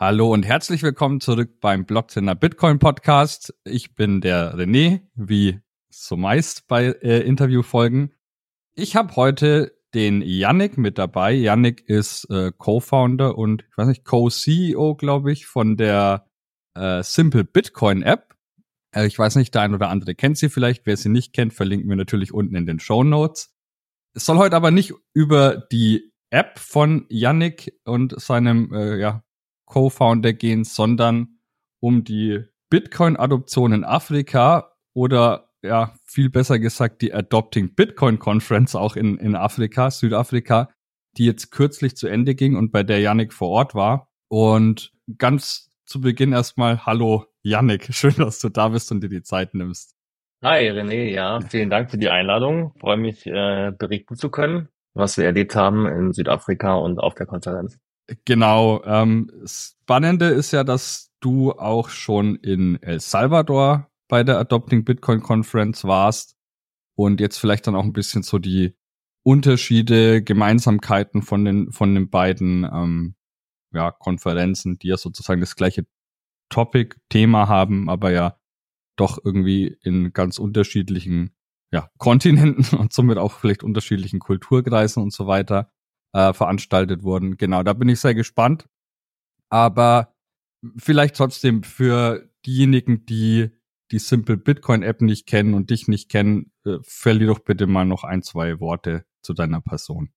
Hallo und herzlich willkommen zurück beim Blockzender Bitcoin Podcast. Ich bin der René, wie so meist bei äh, Interviewfolgen. Ich habe heute den Yannick mit dabei. Yannick ist äh, Co-Founder und ich weiß nicht, Co-CEO, glaube ich, von der äh, Simple Bitcoin App. Äh, ich weiß nicht, der ein oder andere kennt sie vielleicht. Wer sie nicht kennt, verlinken wir natürlich unten in den Show Notes. Es soll heute aber nicht über die App von Yannick und seinem äh, ja, Co-Founder gehen, sondern um die Bitcoin-Adoption in Afrika oder ja, viel besser gesagt die Adopting Bitcoin Conference auch in, in Afrika, Südafrika, die jetzt kürzlich zu Ende ging und bei der Yannick vor Ort war. Und ganz zu Beginn erstmal, hallo Yannick, schön, dass du da bist und dir die Zeit nimmst. Hi René, ja, vielen Dank für die Einladung. Freue mich, äh, berichten zu können, was wir erlebt haben in Südafrika und auf der Konferenz. Genau. Ähm, spannende ist ja, dass du auch schon in El Salvador bei der Adopting Bitcoin Conference warst und jetzt vielleicht dann auch ein bisschen so die Unterschiede, Gemeinsamkeiten von den von den beiden ähm, ja, Konferenzen, die ja sozusagen das gleiche Topic, Thema haben, aber ja doch irgendwie in ganz unterschiedlichen ja, Kontinenten und somit auch vielleicht unterschiedlichen Kulturkreisen und so weiter äh, veranstaltet wurden. Genau, da bin ich sehr gespannt. Aber vielleicht trotzdem für diejenigen, die die Simple Bitcoin App nicht kennen und dich nicht kennen, äh, verlier doch bitte mal noch ein, zwei Worte zu deiner Person.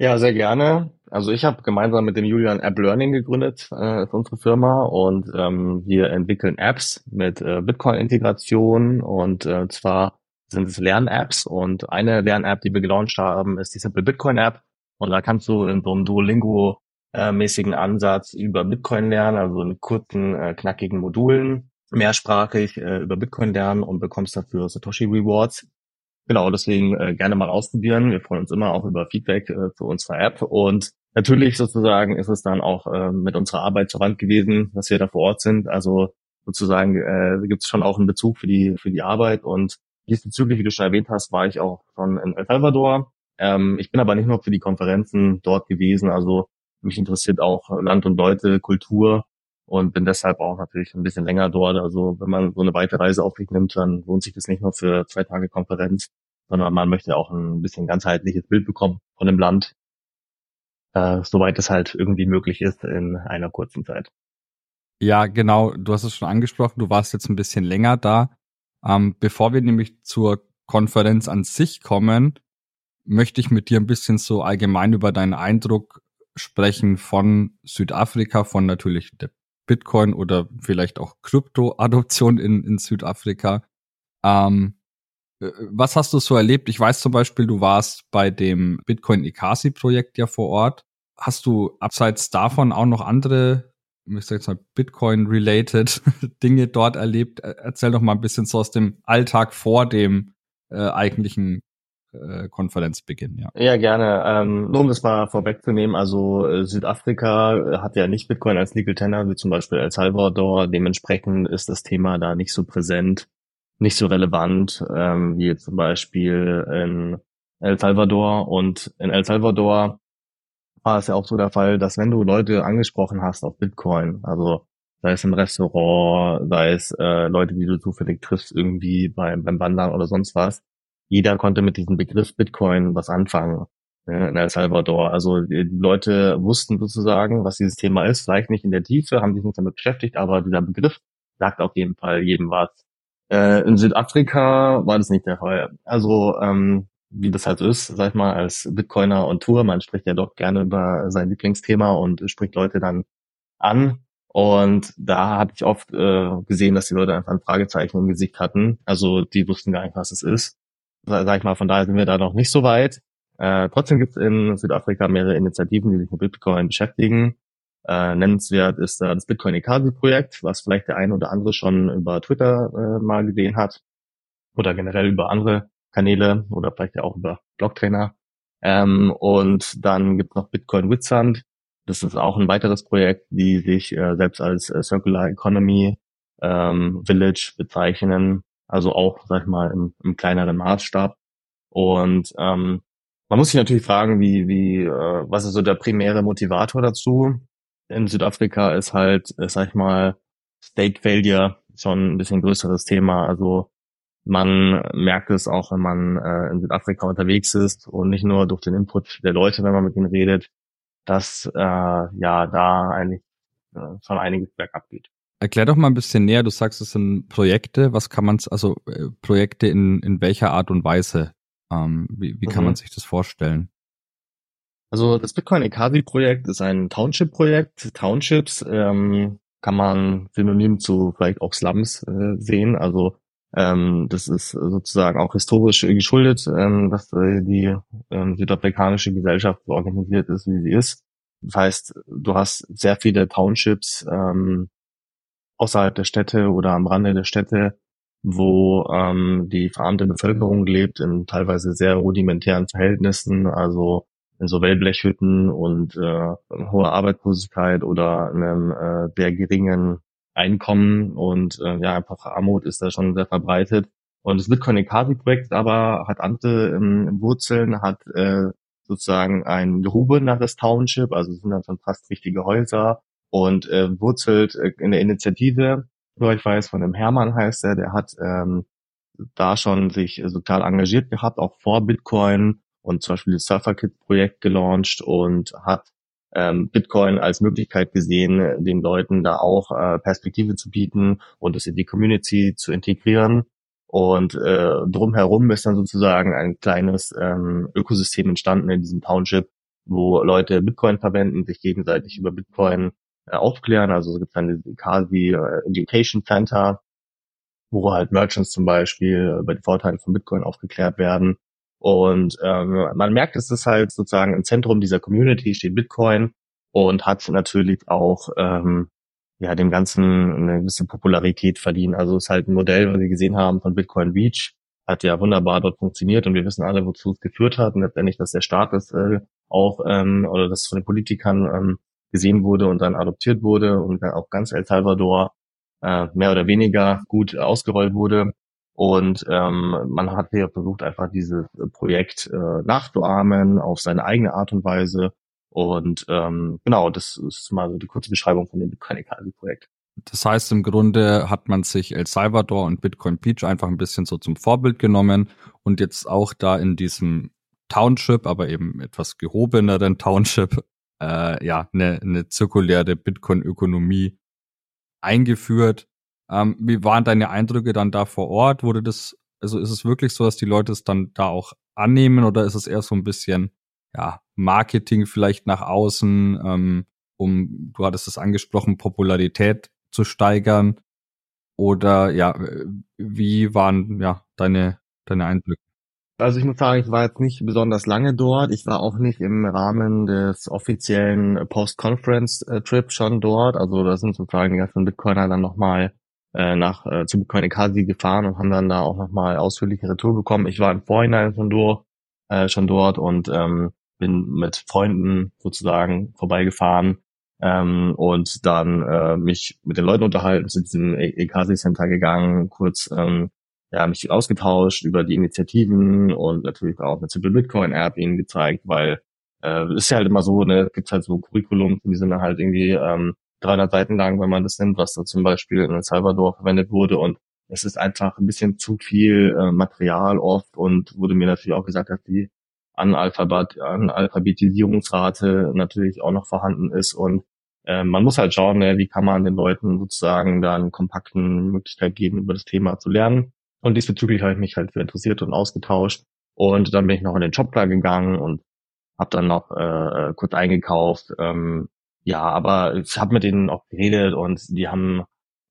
Ja, sehr gerne. Also ich habe gemeinsam mit dem Julian App Learning gegründet äh, für unsere Firma und ähm, wir entwickeln Apps mit äh, Bitcoin-Integration und äh, zwar sind es Lern-Apps und eine Lern-App, die wir gelauncht haben, ist die Simple Bitcoin App. Und da kannst du in so einem Duolingo-mäßigen Ansatz über Bitcoin lernen, also in kurzen, äh, knackigen Modulen, mehrsprachig äh, über Bitcoin lernen und bekommst dafür Satoshi Rewards. Genau, deswegen äh, gerne mal ausprobieren. Wir freuen uns immer auch über Feedback äh, zu unserer App. Und natürlich sozusagen ist es dann auch äh, mit unserer Arbeit verwandt gewesen, dass wir da vor Ort sind. Also sozusagen äh, gibt es schon auch einen Bezug für die für die Arbeit. Und diesbezüglich, wie du schon erwähnt hast, war ich auch schon in El Salvador ähm, ich bin aber nicht nur für die Konferenzen dort gewesen. Also mich interessiert auch Land und Leute, Kultur und bin deshalb auch natürlich ein bisschen länger dort. Also wenn man so eine weite Reise auf sich nimmt, dann lohnt sich das nicht nur für zwei Tage Konferenz, sondern man möchte auch ein bisschen ganzheitliches Bild bekommen von dem Land, äh, soweit es halt irgendwie möglich ist in einer kurzen Zeit. Ja, genau. Du hast es schon angesprochen. Du warst jetzt ein bisschen länger da. Ähm, bevor wir nämlich zur Konferenz an sich kommen, möchte ich mit dir ein bisschen so allgemein über deinen Eindruck sprechen von Südafrika, von natürlich der Bitcoin oder vielleicht auch Krypto-Adoption in, in Südafrika. Ähm, äh, was hast du so erlebt? Ich weiß zum Beispiel, du warst bei dem Bitcoin Ikasi Projekt ja vor Ort. Hast du abseits davon auch noch andere, ich sag jetzt mal Bitcoin-related Dinge dort erlebt? Erzähl doch mal ein bisschen so aus dem Alltag vor dem äh, eigentlichen äh, Konferenzbeginn, ja. Ja, gerne. Ähm, nur um das mal vorwegzunehmen, also äh, Südafrika hat ja nicht Bitcoin als Legal Tender, wie zum Beispiel El Salvador. Dementsprechend ist das Thema da nicht so präsent, nicht so relevant, ähm, wie zum Beispiel in El Salvador. Und in El Salvador war es ja auch so der Fall, dass wenn du Leute angesprochen hast auf Bitcoin, also sei es im Restaurant, sei es äh, Leute, die du zufällig triffst, irgendwie beim, beim Wandern oder sonst was, jeder konnte mit diesem Begriff Bitcoin was anfangen in El Salvador. Also die Leute wussten sozusagen, was dieses Thema ist, vielleicht nicht in der Tiefe, haben sich nicht damit beschäftigt, aber dieser Begriff sagt auf jeden Fall jedem was. Äh, in Südafrika war das nicht der Fall. Also ähm, wie das halt ist, sag ich mal, als Bitcoiner und Tour, man spricht ja doch gerne über sein Lieblingsthema und spricht Leute dann an. Und da hatte ich oft äh, gesehen, dass die Leute einfach ein Fragezeichen im Gesicht hatten. Also die wussten gar nicht, was es ist sag ich mal, von daher sind wir da noch nicht so weit. Äh, trotzdem gibt es in Südafrika mehrere Initiativen, die sich mit Bitcoin beschäftigen. Äh, nennenswert ist äh, das Bitcoin Ekasi Projekt, was vielleicht der eine oder andere schon über Twitter äh, mal gesehen hat oder generell über andere Kanäle oder vielleicht ja auch über Blocktrainer. Ähm, und dann gibt es noch Bitcoin Witsand. Das ist auch ein weiteres Projekt, die sich äh, selbst als äh, Circular Economy ähm, Village bezeichnen also auch, sag ich mal, im, im kleineren Maßstab. Und ähm, man muss sich natürlich fragen, wie, wie, äh, was ist so der primäre Motivator dazu? in Südafrika ist halt, äh, sag ich mal, State Failure schon ein bisschen größeres Thema. Also man merkt es auch, wenn man äh, in Südafrika unterwegs ist und nicht nur durch den Input der Leute, wenn man mit ihnen redet, dass äh, ja da eigentlich äh, schon einiges bergab geht. Erklär doch mal ein bisschen näher. Du sagst, es sind Projekte. Was kann man, also äh, Projekte in in welcher Art und Weise? Ähm, wie wie kann mhm. man sich das vorstellen? Also das Bitcoin Ekasi Projekt ist ein Township-Projekt. Townships ähm, kann man synonym zu vielleicht auch Slums äh, sehen. Also ähm, das ist sozusagen auch historisch geschuldet, ähm, dass äh, die ähm, südafrikanische Gesellschaft so organisiert ist, wie sie ist. Das heißt, du hast sehr viele Townships ähm, außerhalb der Städte oder am Rande der Städte, wo ähm, die verarmte Bevölkerung lebt in teilweise sehr rudimentären Verhältnissen, also in so Wellblechhütten und äh, hohe Arbeitslosigkeit oder einem äh, sehr geringen Einkommen und äh, ja, einfach Armut ist da schon sehr verbreitet. Und das Bitcoin Ekasi Projekt aber hat andere ähm, Wurzeln, hat äh, sozusagen ein gehobeneres Township, also sind dann schon fast richtige Häuser und äh, wurzelt äh, in der Initiative, ich weiß, von dem Hermann heißt er, der hat ähm, da schon sich sozial engagiert gehabt, auch vor Bitcoin und zum Beispiel das Surfer-Kit-Projekt gelauncht und hat ähm, Bitcoin als Möglichkeit gesehen, den Leuten da auch äh, Perspektive zu bieten und es in die Community zu integrieren. Und äh, drumherum ist dann sozusagen ein kleines ähm, Ökosystem entstanden in diesem Township, wo Leute Bitcoin verwenden, sich gegenseitig über Bitcoin äh, aufklären. Also es gibt dann quasi äh, Education Center, wo halt Merchants zum Beispiel über die Vorteile von Bitcoin aufgeklärt werden. Und ähm, man merkt, es ist halt sozusagen im Zentrum dieser Community steht Bitcoin und hat natürlich auch ähm, ja dem Ganzen eine gewisse Popularität verliehen. Also es ist halt ein Modell, was wir gesehen haben von Bitcoin Beach, hat ja wunderbar dort funktioniert und wir wissen alle, wozu es geführt hat und letztendlich, dass der Staat das äh, auch ähm, oder das von den Politikern ähm, gesehen wurde und dann adoptiert wurde und dann auch ganz El Salvador äh, mehr oder weniger gut ausgerollt wurde. Und ähm, man hat hier versucht, einfach dieses Projekt äh, nachzuahmen auf seine eigene Art und Weise. Und ähm, genau, das ist mal so die kurze Beschreibung von dem Bitcoin Economy Projekt. Das heißt, im Grunde hat man sich El Salvador und Bitcoin Beach einfach ein bisschen so zum Vorbild genommen und jetzt auch da in diesem Township, aber eben etwas gehobeneren Township, äh, ja, eine, eine zirkuläre Bitcoin-Ökonomie eingeführt ähm, wie waren deine Eindrücke dann da vor Ort? Wurde das, also ist es wirklich so, dass die Leute es dann da auch annehmen oder ist es eher so ein bisschen, ja, Marketing vielleicht nach außen, ähm, um, du hattest es angesprochen, Popularität zu steigern? Oder ja, wie waren ja deine, deine Eindrücke? Also ich muss sagen, ich war jetzt nicht besonders lange dort. Ich war auch nicht im Rahmen des offiziellen Post-Conference-Trip schon dort. Also da sind sozusagen die ganzen Bitcoiner dann nochmal äh, nach äh, zu Bitcoin Ekasi gefahren und haben dann da auch nochmal ausführlichere Tour bekommen. Ich war im Vorhinein schon, durch, äh, schon dort und ähm, bin mit Freunden sozusagen vorbeigefahren ähm, und dann äh, mich mit den Leuten unterhalten, zu diesem Ekasi Center gegangen, kurz ähm, ja, mich ausgetauscht über die Initiativen und natürlich auch mit Simple Bitcoin App ihnen gezeigt, weil äh, ist ja halt immer so, ne, gibt halt so Curriculum, die sind dann halt irgendwie ähm, 300 Seiten lang, wenn man das nimmt, was da zum Beispiel in El Salvador verwendet wurde. Und es ist einfach ein bisschen zu viel äh, Material oft und wurde mir natürlich auch gesagt, dass die Analphabet Analphabetisierungsrate natürlich auch noch vorhanden ist. Und äh, man muss halt schauen, ne, wie kann man den Leuten sozusagen da eine kompakten Möglichkeit geben, über das Thema zu lernen. Und diesbezüglich habe ich mich halt für interessiert und ausgetauscht. Und dann bin ich noch in den Shopler gegangen und habe dann noch äh, kurz eingekauft, ähm, ja, aber ich habe mit denen auch geredet und die haben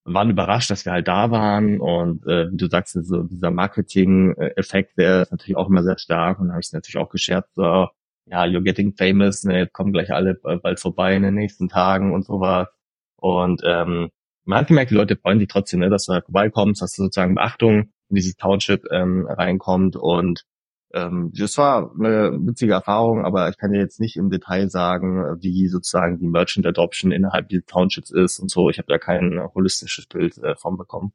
waren überrascht, dass wir halt da waren und äh, wie du sagst, so dieser Marketing-Effekt, der ist natürlich auch immer sehr stark und habe ich natürlich auch gescherzt, so, ja, you're getting famous, ne, jetzt kommen gleich alle bald vorbei in den nächsten Tagen und sowas. Und ähm, man hat gemerkt, die Leute freuen sich trotzdem, ne, dass du da vorbeikommst, dass du sozusagen Beachtung in dieses Township ähm, reinkommt und ähm, das war eine witzige Erfahrung, aber ich kann dir jetzt nicht im Detail sagen, wie sozusagen die Merchant Adoption innerhalb dieses Townships ist und so. Ich habe da kein holistisches Bild äh, von bekommen.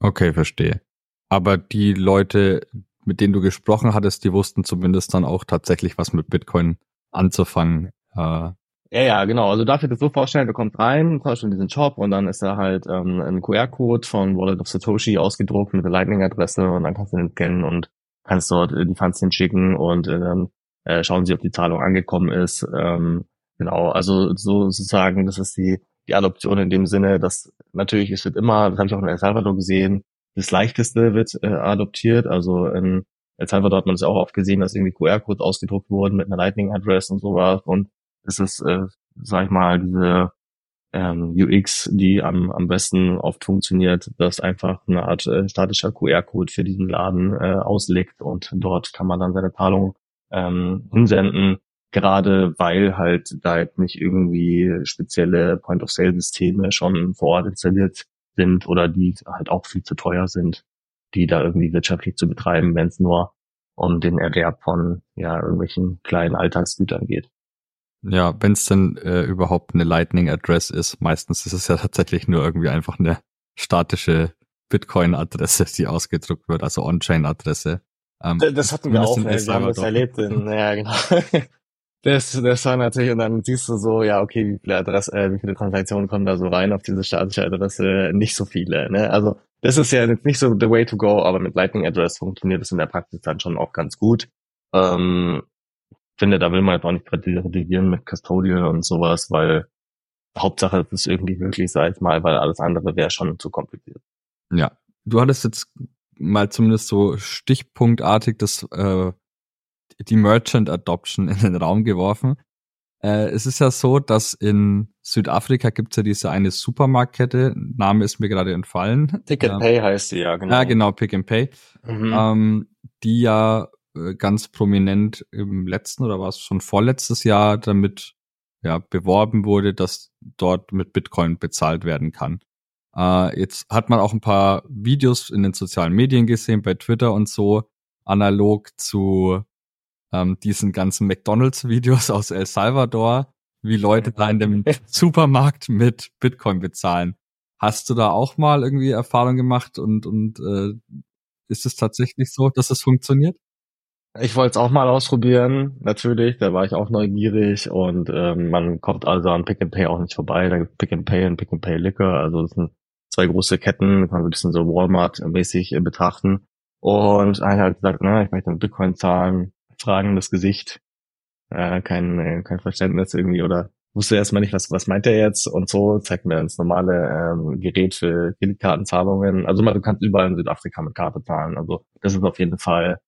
Okay, verstehe. Aber die Leute, mit denen du gesprochen hattest, die wussten zumindest dann auch tatsächlich was mit Bitcoin anzufangen. Äh, Ja, ja, genau. Also darf ich das so vorstellen, du kommst rein, kommst in diesen Shop und dann ist da halt ähm, ein QR-Code von Wallet of Satoshi ausgedruckt mit der Lightning-Adresse und dann kannst du den scannen und kannst dort die Funds hinschicken und äh, dann äh, schauen sie, ob die Zahlung angekommen ist. Ähm, genau, also so sozusagen, das ist die, die Adoption in dem Sinne, dass natürlich es wird immer, das habe ich auch in El Salvador gesehen, das Leichteste wird äh, adoptiert. Also in El Salvador hat man es auch oft gesehen, dass irgendwie QR-Codes ausgedruckt wurden mit einer Lightning-Address und sowas und es ist, äh, sag ich mal, diese ähm, UX, die am, am besten oft funktioniert, dass einfach eine Art äh, statischer QR-Code für diesen Laden äh, auslegt und dort kann man dann seine Zahlung ähm, hinsenden, gerade weil halt da jetzt nicht irgendwie spezielle Point-of-Sale-Systeme schon vor Ort installiert sind oder die halt auch viel zu teuer sind, die da irgendwie wirtschaftlich zu betreiben, wenn es nur um den Erwerb von ja irgendwelchen kleinen Alltagsgütern geht. Ja, wenn es denn äh, überhaupt eine Lightning Address ist, meistens ist es ja tatsächlich nur irgendwie einfach eine statische Bitcoin-Adresse, die ausgedruckt wird, also On-Chain-Adresse. Ähm, das hatten wir auch, ne? wir haben das erlebt. In, ja, genau. Das, das war natürlich, und dann siehst du so, ja, okay, wie viele Adresse, äh, wie viele Transaktionen kommen da so rein auf diese statische Adresse? Nicht so viele, ne? Also, das ist ja jetzt nicht so the way to go, aber mit Lightning Address funktioniert das in der Praxis dann schon auch ganz gut. Ähm, finde, da will man jetzt auch nicht redigieren mit Custodial und sowas, weil Hauptsache es ist irgendwie möglich, sag ich mal, weil alles andere wäre schon zu kompliziert. Ja, du hattest jetzt mal zumindest so stichpunktartig das äh, die Merchant Adoption in den Raum geworfen. Äh, es ist ja so, dass in Südafrika gibt's ja diese eine Supermarktkette, Name ist mir gerade entfallen. Pick and Pay heißt sie, ja, genau. Ja, genau, Pick and Pay. Mhm. Ähm, die ja ganz prominent im letzten oder war es schon vorletztes Jahr damit ja, beworben wurde, dass dort mit Bitcoin bezahlt werden kann. Äh, jetzt hat man auch ein paar Videos in den sozialen Medien gesehen, bei Twitter und so, analog zu ähm, diesen ganzen McDonalds-Videos aus El Salvador, wie Leute da in dem Supermarkt mit Bitcoin bezahlen. Hast du da auch mal irgendwie Erfahrung gemacht und, und äh, ist es tatsächlich so, dass es funktioniert? Ich wollte es auch mal ausprobieren, natürlich, da war ich auch neugierig und ähm, man kommt also an Pick and Pay auch nicht vorbei. Da gibt Pick and Pay und Pick and Pay Liquor, also das sind zwei große Ketten, kann man ein bisschen so Walmart-mäßig äh, betrachten. Und einer hat gesagt, na, ich möchte mit Bitcoin zahlen, fragendes Gesicht, äh, kein, kein Verständnis irgendwie oder wusste erstmal nicht, was, was meint er jetzt und so, zeigt mir das normale ähm, Gerät für Kreditkartenzahlungen. Also man, du kannst überall in Südafrika mit Karte zahlen. Also das ist auf jeden Fall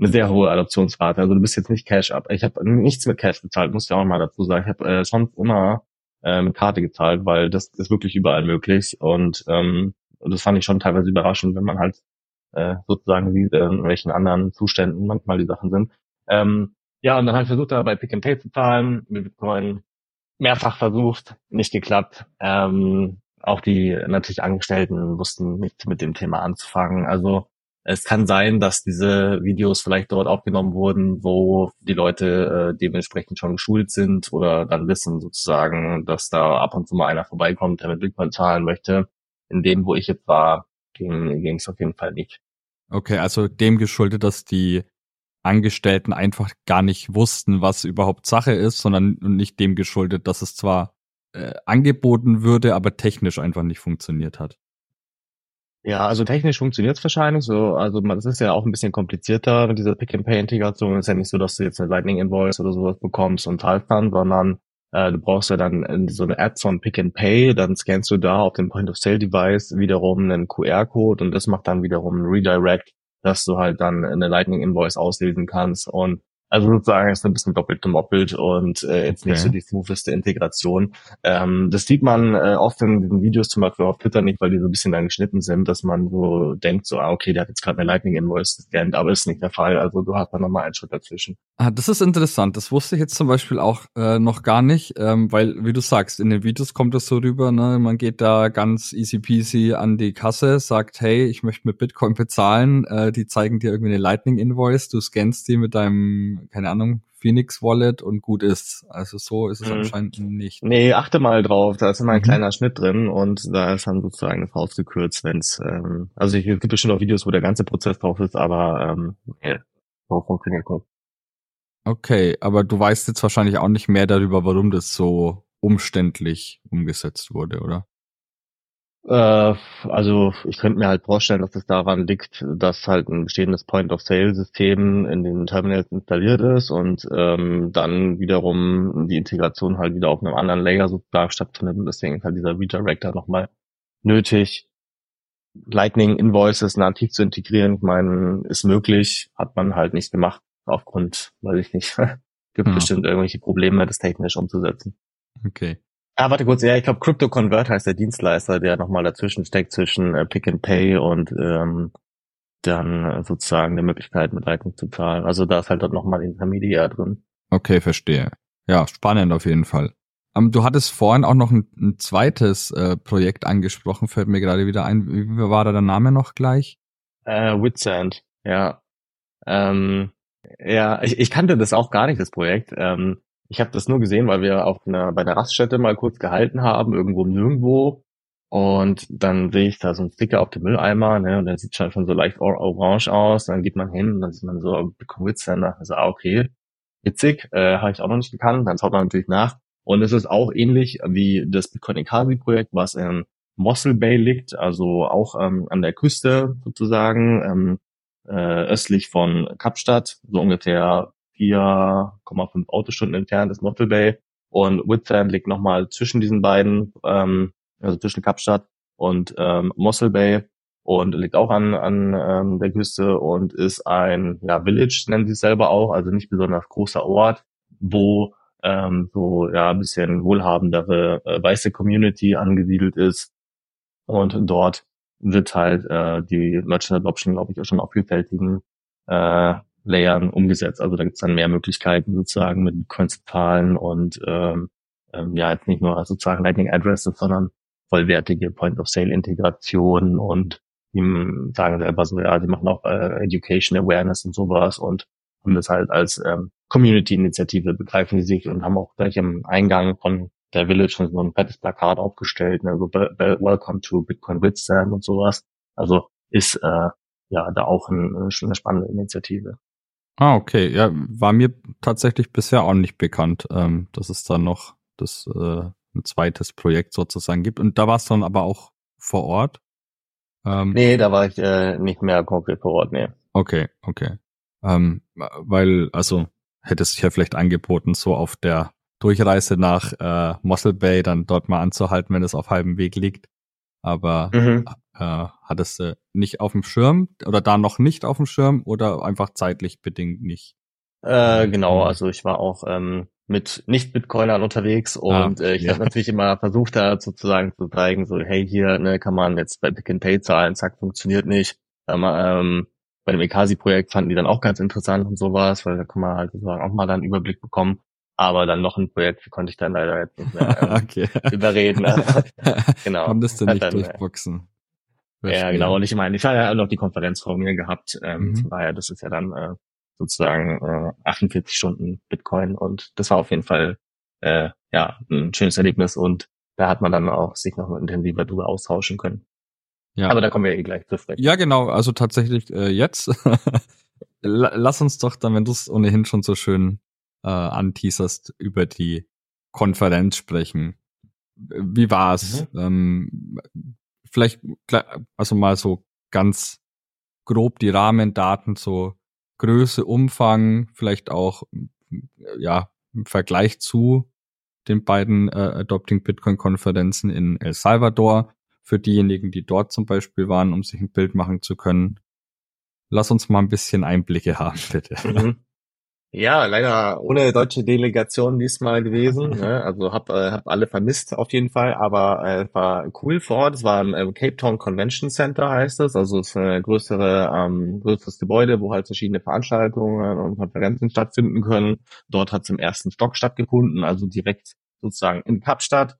eine sehr hohe Adoptionsrate. Also du bist jetzt nicht Cash ab. Ich habe nichts mit Cash bezahlt, muss ich auch mal dazu sagen. Ich habe äh, schon immer äh, mit Karte gezahlt, weil das ist wirklich überall möglich. Und ähm, das fand ich schon teilweise überraschend, wenn man halt äh, sozusagen wie äh, in welchen anderen Zuständen manchmal die Sachen sind. Ähm, ja, und dann habe ich versucht, da bei Pick and Pay zu zahlen, mit Bitcoin mehrfach versucht, nicht geklappt. Ähm, auch die natürlich Angestellten wussten nicht mit dem Thema anzufangen. Also es kann sein, dass diese Videos vielleicht dort aufgenommen wurden, wo die Leute äh, dementsprechend schon geschult sind oder dann wissen sozusagen, dass da ab und zu mal einer vorbeikommt, der mit Bitcoin zahlen möchte. In dem, wo ich jetzt war, ging es auf jeden Fall nicht. Okay, also dem geschuldet, dass die Angestellten einfach gar nicht wussten, was überhaupt Sache ist, sondern nicht dem geschuldet, dass es zwar äh, angeboten würde, aber technisch einfach nicht funktioniert hat. Ja, also technisch funktioniert es wahrscheinlich so. Also man, es ist ja auch ein bisschen komplizierter mit dieser Pick-and-Pay-Integration. Es ist ja nicht so, dass du jetzt eine Lightning-Invoice oder sowas bekommst und zahlst dann, sondern äh, du brauchst ja dann so eine App von Pick-and-Pay, dann scannst du da auf dem Point-of-Sale-Device wiederum einen QR-Code und das macht dann wiederum einen Redirect dass du halt dann eine Lightning Invoice auslesen kannst und also sozusagen ist ein bisschen doppelt gemoppelt und äh, jetzt okay. nicht so die smootheste Integration. Ähm, das sieht man äh, oft in den Videos zum Beispiel auf Twitter nicht, weil die so ein bisschen dann geschnitten sind, dass man so denkt, so, ah, okay, der hat jetzt gerade eine Lightning Invoice gescannt, aber ist nicht der Fall. Also du hast da nochmal einen Schritt dazwischen. Ah, das ist interessant. Das wusste ich jetzt zum Beispiel auch äh, noch gar nicht, ähm, weil, wie du sagst, in den Videos kommt das so rüber, ne? man geht da ganz easy peasy an die Kasse, sagt, hey, ich möchte mit Bitcoin bezahlen, äh, die zeigen dir irgendwie eine Lightning Invoice, du scannst die mit deinem keine Ahnung, Phoenix Wallet und gut ist. Also so ist es mhm. anscheinend nicht. Nee, achte mal drauf, da ist immer ein mhm. kleiner Schnitt drin und da ist dann sozusagen das rausgekürzt, wenn es, ähm, also es gibt bestimmt auch Videos, wo der ganze Prozess drauf ist, aber ähm, nee, so funktioniert gut. Okay, aber du weißt jetzt wahrscheinlich auch nicht mehr darüber, warum das so umständlich umgesetzt wurde, oder? Äh, also ich könnte mir halt vorstellen, dass es daran liegt, dass halt ein bestehendes Point-of-Sale-System in den Terminals installiert ist und ähm, dann wiederum die Integration halt wieder auf einem anderen Layer sozusagen stattfindet. Und deswegen ist halt dieser Redirector nochmal nötig. Lightning Invoices nativ zu integrieren, ich meine, ist möglich, hat man halt nicht gemacht, aufgrund, weiß ich nicht, gibt hm. bestimmt irgendwelche Probleme, das technisch umzusetzen. Okay. Ah, warte kurz, ja, ich glaube Crypto Convert heißt der Dienstleister, der nochmal dazwischen steckt zwischen äh, Pick and Pay und ähm, dann äh, sozusagen der Möglichkeit mit Lightning zu zahlen. Also da ist halt dort nochmal Intermediär drin. Okay, verstehe. Ja, spannend auf jeden Fall. Um, ähm, du hattest vorhin auch noch ein, ein zweites äh, Projekt angesprochen, fällt mir gerade wieder ein. Wie, wie war da der Name noch gleich? Äh, Witsand, ja. Ähm, ja, ich, ich kannte das auch gar nicht, das Projekt. Ähm, ich habe das nur gesehen, weil wir auf einer, bei der Raststätte mal kurz gehalten haben, irgendwo nirgendwo. Und dann sehe ich da so einen Sticker auf dem Mülleimer, ne, und der sieht schon, schon so leicht orange aus. Dann geht man hin und dann sieht man so dann also ah, okay, witzig, äh, habe ich auch noch nicht gekannt. Dann schaut man natürlich nach. Und es ist auch ähnlich wie das Bitcoin Ekasi Projekt, was in Mossel Bay liegt, also auch ähm, an der Küste sozusagen, ähm, äh, östlich von Kapstadt, so ungefähr 4,5 Autostunden entfernt ist Mottl Bay. Und Whitland liegt nochmal zwischen diesen beiden, ähm, also zwischen Kapstadt und ähm, Mossel Bay und liegt auch an, an ähm, der Küste und ist ein ja, Village, nennen sie es selber auch, also nicht besonders großer Ort, wo ähm, so ja ein bisschen wohlhabendere äh, weiße Community angesiedelt ist. Und dort wird halt äh, die Merchant Adoption, glaube ich, auch schon auf vielfältigen äh, Layern umgesetzt. Also da gibt es dann mehr Möglichkeiten sozusagen mit Coins und ähm, ähm, ja jetzt nicht nur sozusagen Lightning Addresses, sondern vollwertige Point-of-Sale-Integration und die sagen selber so, ja, die machen auch äh, Education Awareness und sowas und haben das halt als ähm, Community-Initiative begreifen die sich und haben auch gleich am Eingang von der Village schon so ein fettes Plakat aufgestellt, ne, so Welcome to Bitcoin Witsam und sowas. Also ist äh, ja da auch ein, eine spannende Initiative. Ah, okay. Ja, war mir tatsächlich bisher auch nicht bekannt, ähm, dass es da noch das äh, ein zweites Projekt sozusagen gibt. Und da warst du dann aber auch vor Ort? Ähm, nee, da war ich äh, nicht mehr konkret vor Ort, nee. Okay, okay. Ähm, weil, also hätte es sich ja vielleicht angeboten, so auf der Durchreise nach äh, Mossel Bay dann dort mal anzuhalten, wenn es auf halbem Weg liegt. Aber mhm äh, hattest du nicht auf dem Schirm oder da noch nicht auf dem Schirm oder einfach zeitlich bedingt nicht? Äh, genau, also ich war auch ähm, mit Nicht-Bitcoinern unterwegs ah, und ah, äh, ich ja. habe natürlich immer versucht, da sozusagen zu zeigen, so hey, hier ne, kann man jetzt bei Pick and Pay zahlen, zack, funktioniert nicht. Ähm, ähm, bei dem Ekasi-Projekt fanden die dann auch ganz interessant und sowas, weil da kann man halt sozusagen auch mal dann einen Überblick bekommen. Aber dann noch ein Projekt konnte ich dann leider jetzt nicht mehr ähm, okay. überreden. genau. Konntest du nicht äh, durchboxen. Ja, genau. Und ich meine, ich habe ja noch die Konferenz vor mir gehabt. Ähm, mhm. Von daher, das ist ja dann äh, sozusagen äh, 48 Stunden Bitcoin und das war auf jeden Fall äh, ja ein schönes Erlebnis und da hat man dann auch sich noch intensiver drüber austauschen können. Ja. Aber da kommen wir eh gleich zu sprechen. Ja, genau. Also tatsächlich äh, jetzt. Lass uns doch dann, wenn du es ohnehin schon so schön äh, anteaserst, über die Konferenz sprechen. Wie war's? Mhm. Ähm, vielleicht, also mal so ganz grob die Rahmendaten, so Größe, Umfang, vielleicht auch, ja, im Vergleich zu den beiden äh, Adopting Bitcoin Konferenzen in El Salvador, für diejenigen, die dort zum Beispiel waren, um sich ein Bild machen zu können. Lass uns mal ein bisschen Einblicke haben, bitte. Mhm. Ja, leider ohne deutsche Delegation diesmal gewesen. Ne? Also hab, äh, hab alle vermisst auf jeden Fall, aber äh, war cool vor Ort. Es war im äh, Cape Town Convention Center, heißt es. Also es ist ein größere, ähm, größeres Gebäude, wo halt verschiedene Veranstaltungen und Konferenzen stattfinden können. Dort hat es im ersten Stock stattgefunden, also direkt sozusagen in Kapstadt.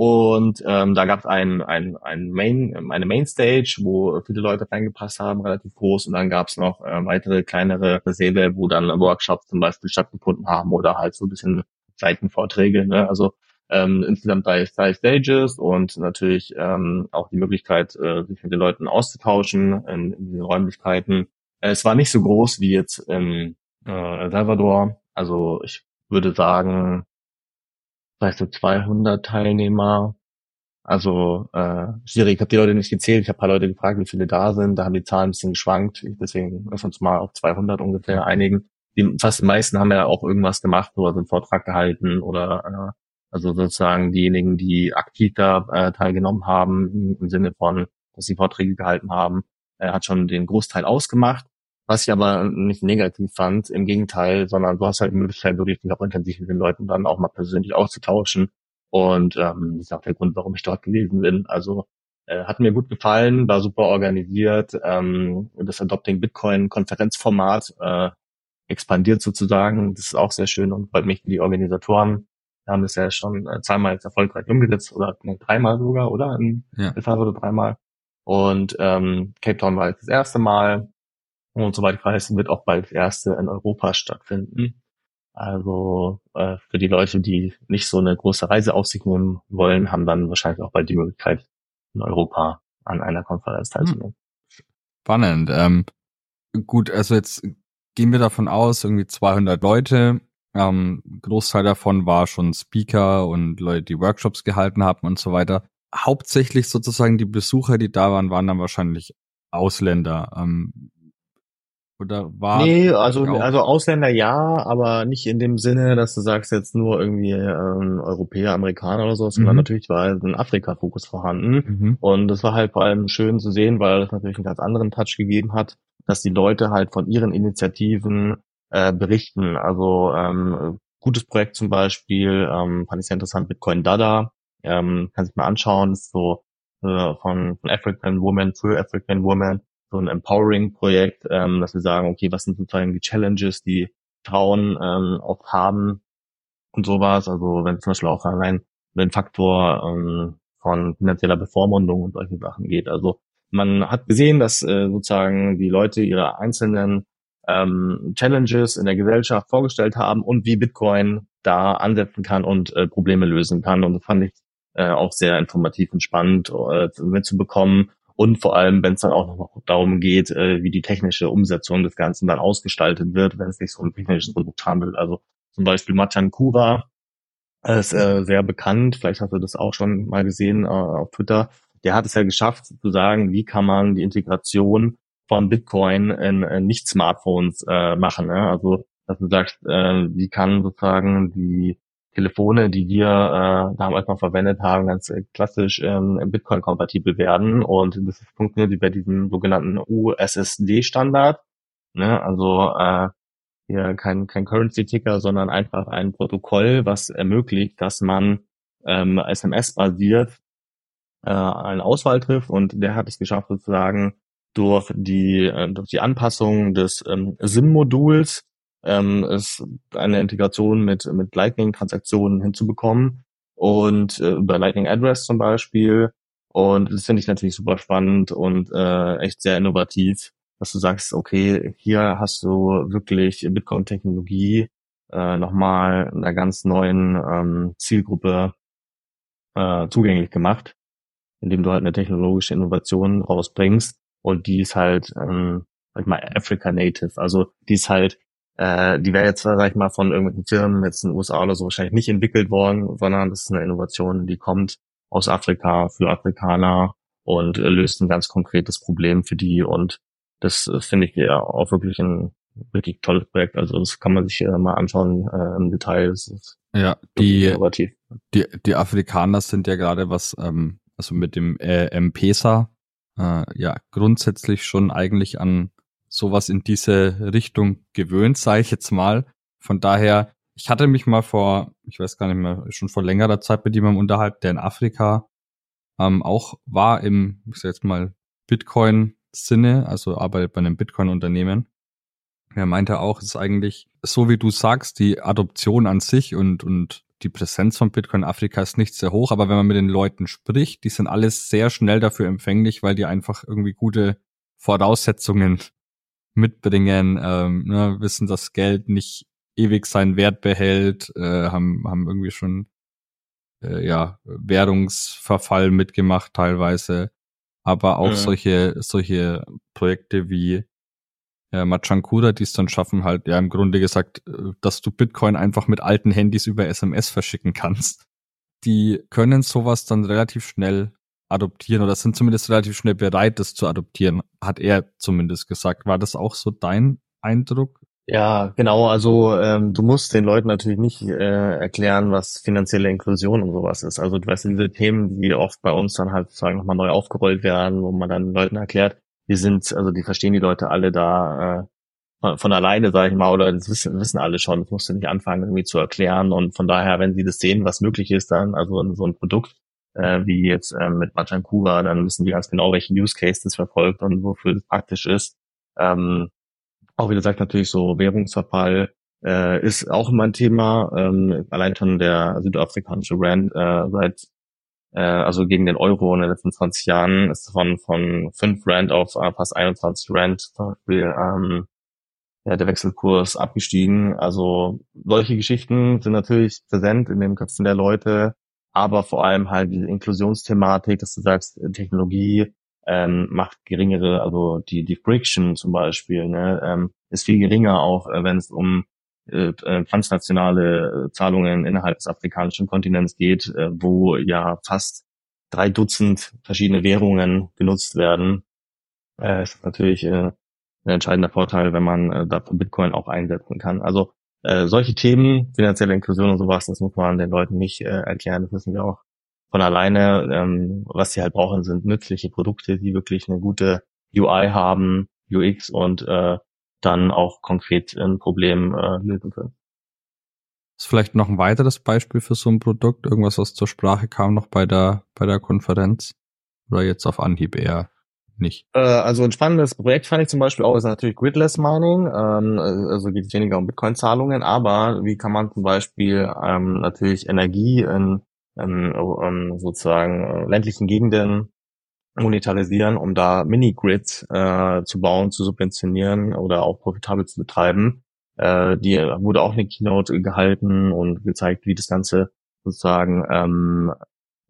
Und ähm, da gab es ein, ein, ein Main, eine Mainstage, wo viele Leute reingepasst haben, relativ groß. Und dann gab es noch äh, weitere kleinere Säle, wo dann Workshops zum Beispiel stattgefunden haben oder halt so ein bisschen Seitenvorträge. Ne? Also ähm, insgesamt drei, drei Stages und natürlich ähm, auch die Möglichkeit, äh, sich mit den Leuten auszutauschen in, in diesen Räumlichkeiten. Es war nicht so groß wie jetzt in äh, Salvador, Also ich würde sagen, vielleicht so 200 Teilnehmer. Also äh, schwierig, ich habe die Leute nicht gezählt, ich habe paar Leute gefragt, wie viele da sind, da haben die Zahlen ein bisschen geschwankt, deswegen lass uns mal auf 200 ungefähr einigen. Die, fast die meisten haben ja auch irgendwas gemacht oder sind Vortrag gehalten oder äh, also sozusagen diejenigen, die aktiv da äh, teilgenommen haben, im, im Sinne von, dass sie Vorträge gehalten haben, äh, hat schon den Großteil ausgemacht. Was ich aber nicht negativ fand, im Gegenteil, sondern du hast halt die Möglichkeit, wirklich dich auch intensiv mit den Leuten dann auch mal persönlich auszutauschen. Und ähm, das ist auch der Grund, warum ich dort gewesen bin. Also äh, hat mir gut gefallen, war super organisiert. Ähm, das Adopting Bitcoin Konferenzformat äh, expandiert sozusagen. Das ist auch sehr schön und freut mich die Organisatoren. Wir haben das ja schon äh, zweimal jetzt erfolgreich umgesetzt oder nee, dreimal sogar, oder? In ja. Fall oder dreimal. Und ähm, Cape Town war jetzt das erste Mal. Und soweit ich weiß, wird auch bald das erste in Europa stattfinden. Also äh, für die Leute, die nicht so eine große Reise auf sich nehmen wollen, haben dann wahrscheinlich auch bald die Möglichkeit, in Europa an einer Konferenz teilzunehmen. Spannend. Ähm, gut, also jetzt gehen wir davon aus, irgendwie 200 Leute. Ähm, Großteil davon war schon Speaker und Leute, die Workshops gehalten haben und so weiter. Hauptsächlich sozusagen die Besucher, die da waren, waren dann wahrscheinlich Ausländer. Ähm, oder war Nee, also, also Ausländer ja, aber nicht in dem Sinne, dass du sagst jetzt nur irgendwie ähm, Europäer, Amerikaner oder so, sondern mhm. natürlich war ein Afrika-Fokus vorhanden. Mhm. Und das war halt vor allem schön zu sehen, weil das natürlich einen ganz anderen Touch gegeben hat, dass die Leute halt von ihren Initiativen äh, berichten. Also ähm, gutes Projekt zum Beispiel, ähm, fand ich sehr interessant, Bitcoin Dada, ähm, kann sich mal anschauen, ist so äh, von, von African Women für African Women so ein Empowering-Projekt, ähm, dass wir sagen, okay, was sind sozusagen die Challenges, die Frauen ähm, auch haben und sowas. Also wenn zum Beispiel auch allein den Faktor ähm, von finanzieller Bevormundung und solche Sachen geht. Also man hat gesehen, dass äh, sozusagen die Leute ihre einzelnen ähm, Challenges in der Gesellschaft vorgestellt haben und wie Bitcoin da ansetzen kann und äh, Probleme lösen kann. Und das fand ich äh, auch sehr informativ und spannend äh, mitzubekommen und vor allem, wenn es dann auch noch darum geht, äh, wie die technische Umsetzung des Ganzen dann ausgestaltet wird, wenn es sich so ein technisches Produkt handelt. Also zum Beispiel Matan Kura ist äh, sehr bekannt, vielleicht hast du das auch schon mal gesehen äh, auf Twitter. Der hat es ja geschafft zu sagen, wie kann man die Integration von Bitcoin in, in Nicht-Smartphones äh, machen. Ne? Also dass du sagst, äh, wie kann sozusagen die Telefone, die wir äh, damals noch verwendet haben, ganz klassisch ähm, Bitcoin-kompatibel werden. Und das funktioniert wie bei diesem sogenannten USSD-Standard. Ne? Also äh, hier kein, kein Currency-Ticker, sondern einfach ein Protokoll, was ermöglicht, dass man ähm, SMS-basiert äh, eine Auswahl trifft. Und der hat es geschafft, sozusagen durch die, äh, durch die Anpassung des ähm, SIM-Moduls ähm, ist eine Integration mit, mit Lightning-Transaktionen hinzubekommen und äh, über Lightning Address zum Beispiel. Und das finde ich natürlich super spannend und äh, echt sehr innovativ, dass du sagst, okay, hier hast du wirklich Bitcoin-Technologie äh, nochmal einer ganz neuen ähm, Zielgruppe äh, zugänglich gemacht, indem du halt eine technologische Innovation rausbringst und die ist halt, ähm, sag ich mal, Africa Native. Also die ist halt äh, die wäre jetzt, sag ich mal, von irgendwelchen Firmen jetzt in den USA oder so wahrscheinlich nicht entwickelt worden, sondern das ist eine Innovation, die kommt aus Afrika für Afrikaner und äh, löst ein ganz konkretes Problem für die. Und das äh, finde ich ja auch wirklich ein wirklich tolles Projekt. Also das kann man sich äh, mal anschauen äh, im Detail. Das ist ja, die, die, die Afrikaner sind ja gerade was, ähm, also mit dem äh, M-Pesa, äh, ja, grundsätzlich schon eigentlich an sowas in diese Richtung gewöhnt, sage ich jetzt mal. Von daher, ich hatte mich mal vor, ich weiß gar nicht mehr, schon vor längerer Zeit mit jemandem unterhalten, der in Afrika ähm, auch war im, ich sag jetzt mal, Bitcoin-Sinne, also arbeitet bei einem Bitcoin-Unternehmen. Er meinte auch, es ist eigentlich so, wie du sagst, die Adoption an sich und, und die Präsenz von Bitcoin in Afrika ist nicht sehr hoch, aber wenn man mit den Leuten spricht, die sind alles sehr schnell dafür empfänglich, weil die einfach irgendwie gute Voraussetzungen mitbringen, ähm, ne, wissen, dass Geld nicht ewig seinen Wert behält, äh, haben, haben irgendwie schon äh, ja, Währungsverfall mitgemacht teilweise, aber auch ja. solche, solche Projekte wie äh, Machankura, die es dann schaffen, halt ja im Grunde gesagt, äh, dass du Bitcoin einfach mit alten Handys über SMS verschicken kannst. Die können sowas dann relativ schnell adoptieren oder sind zumindest relativ schnell bereit, das zu adoptieren, hat er zumindest gesagt. War das auch so dein Eindruck? Ja, genau. Also ähm, du musst den Leuten natürlich nicht äh, erklären, was finanzielle Inklusion und sowas ist. Also du weißt diese Themen, die oft bei uns dann halt sozusagen nochmal neu aufgerollt werden, wo man dann Leuten erklärt, wir sind, also die verstehen die Leute alle da äh, von, von alleine, sage ich mal, oder das wissen, wissen alle schon. Das musst du nicht anfangen irgendwie zu erklären. Und von daher, wenn sie das sehen, was möglich ist, dann also so ein Produkt äh, wie jetzt äh, mit Machankura, dann wissen die ganz genau, welchen Use Case das verfolgt und wofür es praktisch ist. Ähm, auch wie gesagt, natürlich so Währungsverfall äh, ist auch immer ein Thema. Ähm, allein schon der südafrikanische Rand äh, seit äh, also gegen den Euro in den letzten 20 Jahren ist von von 5 Rand auf äh, fast 21 Rand ähm, ja, der Wechselkurs abgestiegen. Also solche Geschichten sind natürlich präsent in den Köpfen der Leute, aber vor allem halt diese Inklusionsthematik, dass du sagst, Technologie ähm, macht geringere, also die, die Friction zum Beispiel, ne, ähm, ist viel geringer auch, äh, wenn es um äh, äh, transnationale äh, Zahlungen innerhalb des afrikanischen Kontinents geht, äh, wo ja fast drei Dutzend verschiedene Währungen genutzt werden. Äh, ist natürlich äh, ein entscheidender Vorteil, wenn man äh, dafür Bitcoin auch einsetzen kann. Also äh, solche Themen, finanzielle Inklusion und sowas, das muss man den Leuten nicht äh, erklären, das wissen wir auch von alleine, ähm, was sie halt brauchen, sind nützliche Produkte, die wirklich eine gute UI haben, UX und äh, dann auch konkret ein Problem äh, lösen können. Ist vielleicht noch ein weiteres Beispiel für so ein Produkt, irgendwas, was zur Sprache kam noch bei der bei der Konferenz? Oder jetzt auf Anhieb eher nicht? Äh, also ein spannendes Projekt fand ich zum Beispiel auch ist natürlich Gridless Mining, ähm, also geht es weniger um Bitcoin-Zahlungen, aber wie kann man zum Beispiel ähm, natürlich Energie in ähm, sozusagen äh, ländlichen Gegenden monetarisieren, um da Mini-Grids äh, zu bauen, zu subventionieren oder auch profitabel zu betreiben. Äh, die wurde auch eine Keynote gehalten und gezeigt, wie das Ganze sozusagen ähm,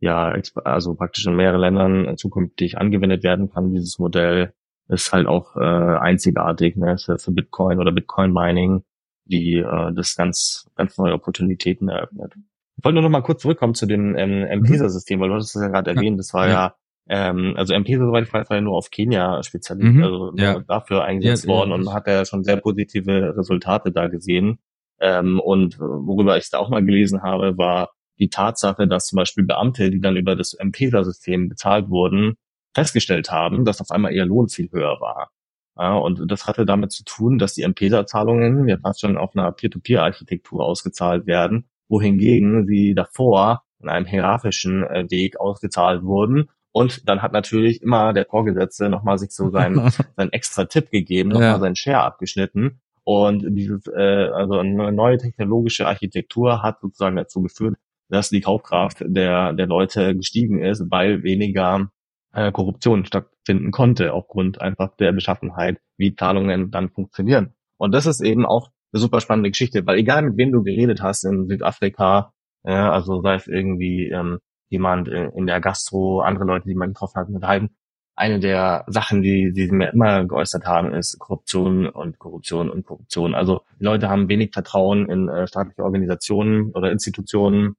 ja also praktisch in mehreren Ländern zukünftig angewendet werden kann. Dieses Modell ist halt auch äh, einzigartig ne, für, für Bitcoin oder Bitcoin Mining, die äh, das ganz ganz neue Opportunitäten eröffnet. Ich wollte nur noch mal kurz zurückkommen zu dem ähm, M-Pesa-System, weil du hattest es ja gerade erwähnt, das war ja, ja ähm, also M-Pesa, soweit ich weiß, war ja nur auf Kenia spezialisiert, mhm, also ja. dafür eingesetzt ja, worden und hat ja schon sehr positive Resultate da gesehen. Ähm, und worüber ich da auch mal gelesen habe, war die Tatsache, dass zum Beispiel Beamte, die dann über das M-Pesa-System bezahlt wurden, festgestellt haben, dass auf einmal ihr Lohn viel höher war. Ja, und das hatte damit zu tun, dass die M-Pesa-Zahlungen ja fast schon auf einer Peer-to-Peer-Architektur ausgezahlt werden wohingegen sie davor in einem hierarchischen äh, Weg ausgezahlt wurden. Und dann hat natürlich immer der Vorgesetzte nochmal sich so seinen, seinen extra Tipp gegeben, nochmal ja. seinen Share abgeschnitten. Und dieses, äh, also eine neue technologische Architektur hat sozusagen dazu geführt, dass die Kaufkraft der, der Leute gestiegen ist, weil weniger äh, Korruption stattfinden konnte, aufgrund einfach der Beschaffenheit, wie Zahlungen dann funktionieren. Und das ist eben auch eine super spannende Geschichte, weil egal mit wem du geredet hast in Südafrika, ja, also sei es irgendwie ähm, jemand in der Gastro, andere Leute, die man getroffen hat mit Heiden, eine der Sachen, die, die sie mir immer geäußert haben, ist Korruption und Korruption und Korruption. Also die Leute haben wenig Vertrauen in äh, staatliche Organisationen oder Institutionen.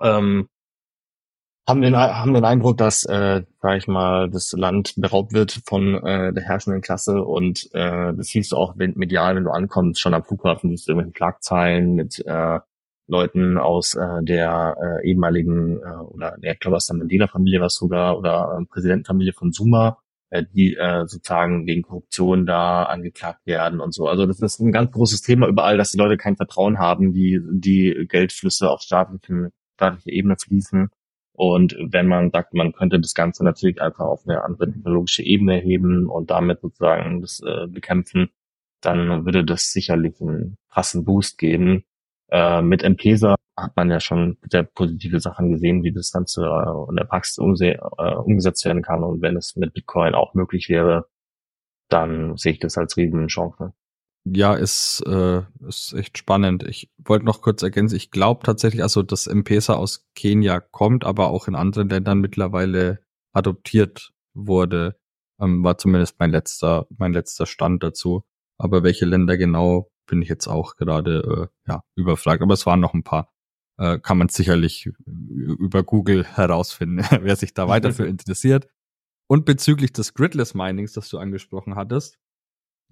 Ähm, haben den, haben den Eindruck, dass, äh, sag ich mal, das Land beraubt wird von äh, der herrschenden Klasse und äh, das siehst du auch medial, wenn du ankommst, schon am Flughafen, siehst du irgendwelche Schlagzeilen mit äh, Leuten aus äh, der äh, ehemaligen äh, oder ja, ich glaube aus der Mandela-Familie was sogar oder äh, Präsidentenfamilie von Zuma, äh, die äh, sozusagen wegen Korruption da angeklagt werden und so. Also das ist ein ganz großes Thema überall, dass die Leute kein Vertrauen haben, die die Geldflüsse auf staatlichen staatliche Ebene fließen und wenn man sagt, man könnte das Ganze natürlich einfach auf eine andere technologische Ebene heben und damit sozusagen das äh, bekämpfen, dann würde das sicherlich einen krassen Boost geben. Äh, mit M-Pesa hat man ja schon sehr positive Sachen gesehen, wie das Ganze äh, in der Praxis umse äh, umgesetzt werden kann. Und wenn es mit Bitcoin auch möglich wäre, dann sehe ich das als Riesenchance ja, ist, äh, ist echt spannend. Ich wollte noch kurz ergänzen, ich glaube tatsächlich, also dass M-Pesa aus Kenia kommt, aber auch in anderen Ländern mittlerweile adoptiert wurde, ähm, war zumindest mein letzter, mein letzter Stand dazu. Aber welche Länder genau, bin ich jetzt auch gerade äh, ja, überfragt. Aber es waren noch ein paar. Äh, kann man sicherlich über Google herausfinden, wer sich da weiter für interessiert. Und bezüglich des Gridless Minings, das du angesprochen hattest,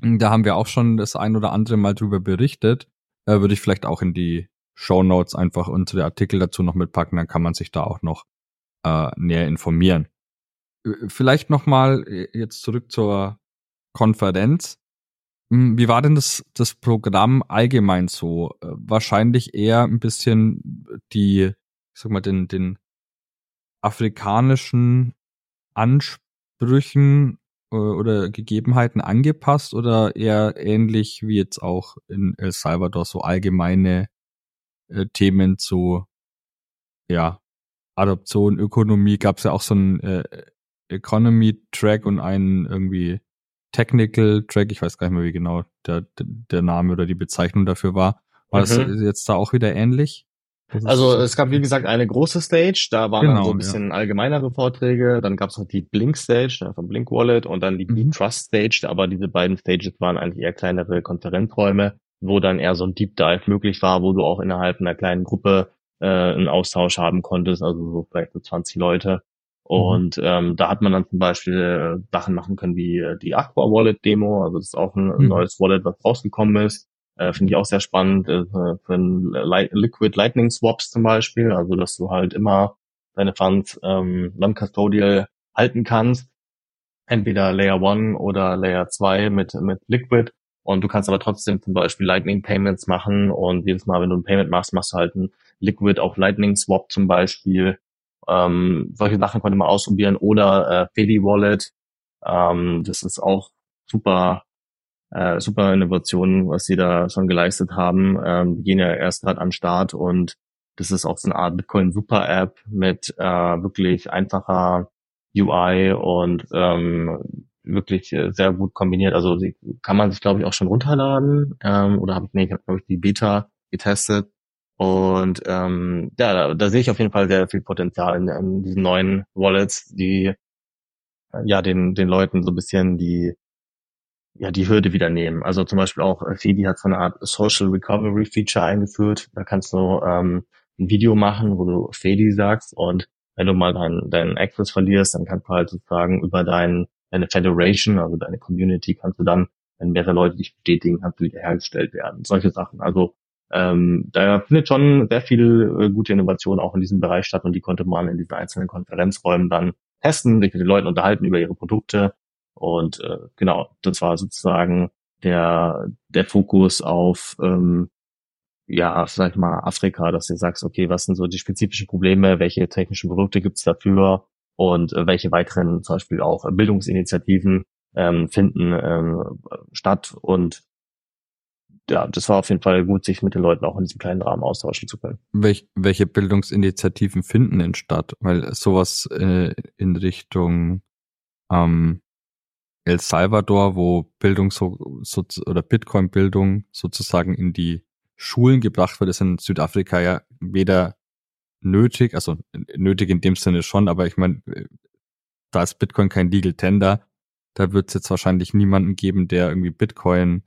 da haben wir auch schon das ein oder andere Mal drüber berichtet. Äh, würde ich vielleicht auch in die Show Notes einfach unsere Artikel dazu noch mitpacken, dann kann man sich da auch noch äh, näher informieren. Vielleicht noch mal äh, jetzt zurück zur Konferenz. Hm, wie war denn das, das Programm allgemein so? Äh, wahrscheinlich eher ein bisschen die, ich sag mal, den, den afrikanischen Ansprüchen oder Gegebenheiten angepasst oder eher ähnlich wie jetzt auch in El Salvador so allgemeine äh, Themen zu ja Adoption, Ökonomie gab es ja auch so einen äh, Economy-Track und einen irgendwie Technical-Track, ich weiß gar nicht mehr, wie genau der, der Name oder die Bezeichnung dafür war. War mhm. das jetzt da auch wieder ähnlich? Also es gab wie gesagt eine große Stage, da waren genau, dann so ein bisschen ja. allgemeinere Vorträge, dann gab es noch die Blink Stage ne, von Blink Wallet und dann die mhm. Trust Stage, aber diese beiden Stages waren eigentlich eher kleinere Konferenzräume, wo dann eher so ein Deep Dive möglich war, wo du auch innerhalb einer kleinen Gruppe äh, einen Austausch haben konntest, also so vielleicht so 20 Leute. Mhm. Und mhm. ähm, da hat man dann zum Beispiel äh, Sachen machen können wie äh, die Aqua Wallet Demo, also das ist auch ein, mhm. neues Wallet, was rausgekommen ist. Äh, Finde ich auch sehr spannend äh, für ein Liquid Lightning Swaps zum Beispiel, also dass du halt immer deine Funds ähm, non-custodial halten kannst, entweder Layer 1 oder Layer 2 mit, mit Liquid. Und du kannst aber trotzdem zum Beispiel Lightning Payments machen. Und jedes Mal, wenn du ein Payment machst, machst du halt ein Liquid auf Lightning Swap zum Beispiel. Ähm, solche Sachen konnte man ausprobieren. Oder äh, Fedi Wallet. Ähm, das ist auch super, äh, super Innovation, was sie da schon geleistet haben. Ähm, die gehen ja erst gerade an Start und das ist auch so eine Art Bitcoin Super App mit äh, wirklich einfacher UI und ähm, wirklich äh, sehr gut kombiniert. Also die kann man sich, glaube ich, auch schon runterladen. Ähm, oder habe ich, nee, glaube ich, die Beta getestet. Und ähm, ja, da, da sehe ich auf jeden Fall sehr viel Potenzial in, in diesen neuen Wallets, die äh, ja den, den Leuten so ein bisschen die ja die Hürde wieder nehmen. Also zum Beispiel auch äh, Fedi hat so eine Art Social Recovery Feature eingeführt. Da kannst du ähm, ein Video machen, wo du Fedi sagst und wenn du mal deinen deinen Access verlierst, dann kannst du halt sozusagen über deinen deine Federation, also deine Community, kannst du dann, wenn mehrere Leute dich bestätigen, kannst du wiederhergestellt werden. Solche Sachen. Also ähm, da findet schon sehr viel äh, gute Innovation auch in diesem Bereich statt und die konnte man in diesen einzelnen Konferenzräumen dann testen, sich mit den Leuten unterhalten über ihre Produkte. Und äh, genau, das war sozusagen der, der Fokus auf ähm, ja, sag ich mal, Afrika, dass du sagst, okay, was sind so die spezifischen Probleme, welche technischen Produkte gibt's dafür und äh, welche weiteren zum Beispiel auch Bildungsinitiativen ähm, finden ähm, statt und ja, das war auf jeden Fall gut, sich mit den Leuten auch in diesem kleinen Rahmen austauschen zu können. Welch, welche Bildungsinitiativen finden denn statt? Weil sowas äh, in Richtung ähm, El Salvador, wo Bildung so, so oder Bitcoin-Bildung sozusagen in die Schulen gebracht wird, ist in Südafrika ja weder nötig, also nötig in dem Sinne schon, aber ich meine, äh, da ist Bitcoin kein Legal Tender, da wird es jetzt wahrscheinlich niemanden geben, der irgendwie Bitcoin